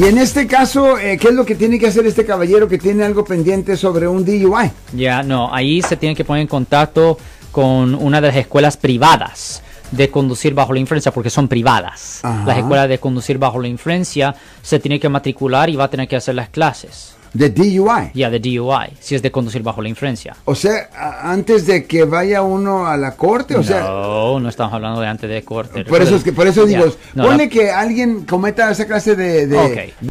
Y en este caso, eh, ¿qué es lo que tiene que hacer este caballero que tiene algo pendiente sobre un DUI? Ya, no, ahí se tiene que poner en contacto con una de las escuelas privadas de conducir bajo la influencia porque son privadas. Ajá. Las escuelas de conducir bajo la influencia se tiene que matricular y va a tener que hacer las clases. De DUI. Ya de DUI, si es de conducir bajo la influencia. O sea, antes de que vaya uno a la corte, o sea, no, no estamos hablando de antes de corte. por eso es que por eso Ya, digo, no, ponle la- que alguien cometa esa clase de, de- Ok.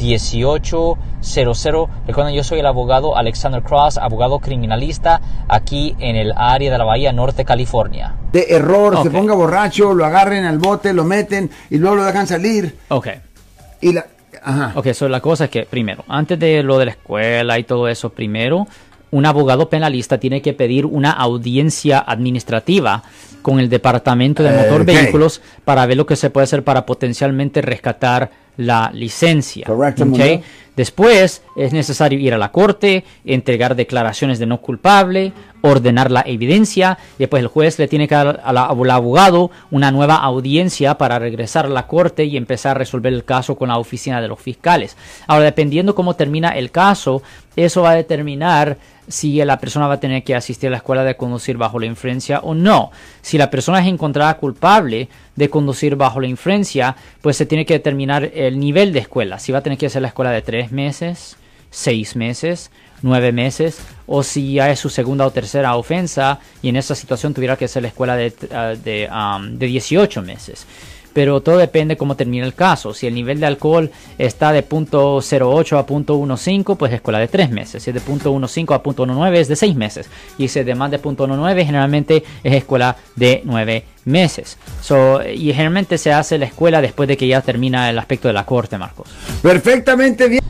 1800. Recuerden, yo soy el abogado Alexander Cross, abogado criminalista aquí en el área de la Bahía Norte, California. de error, se ponga borracho, lo agarren al bote, lo meten y luego lo dejan salir. Ok. Y la, ajá. Ok, so la cosa es que, primero, antes de lo de la escuela y todo eso, primero, un abogado penalista tiene que pedir una audiencia administrativa con el Departamento de Eh, Motor ok. Vehículos para ver lo que se puede hacer para potencialmente rescatar la licencia. Correcto. Después es necesario ir a la corte, entregar declaraciones de no culpable, ordenar la evidencia, después el juez le tiene que dar al abogado una nueva audiencia para regresar a la corte y empezar a resolver el caso con la oficina de los fiscales. Ahora, dependiendo cómo termina el caso, eso va a determinar si la persona va a tener que asistir a la escuela de conducir bajo la influencia o no. Si la persona es encontrada culpable de conducir bajo la influencia, pues se tiene que determinar el nivel de escuela. Si va a tener que hacer la escuela de tres meses, seis meses, nueve meses, o si ya es su segunda o tercera ofensa y en esa situación tuviera que hacer la escuela de, ah, de, um, de 18 meses. Pero todo depende cómo termine el caso. Si el nivel de alcohol está de punto .08 a punto .15, pues escuela de 3 meses. Si es de punto .15 a punto .19 es de 6 meses. Y si es de más de punto .19 generalmente es escuela de 9 meses. So, y generalmente se hace la escuela después de que ya termina el aspecto de la corte, Marcos. Perfectamente bien.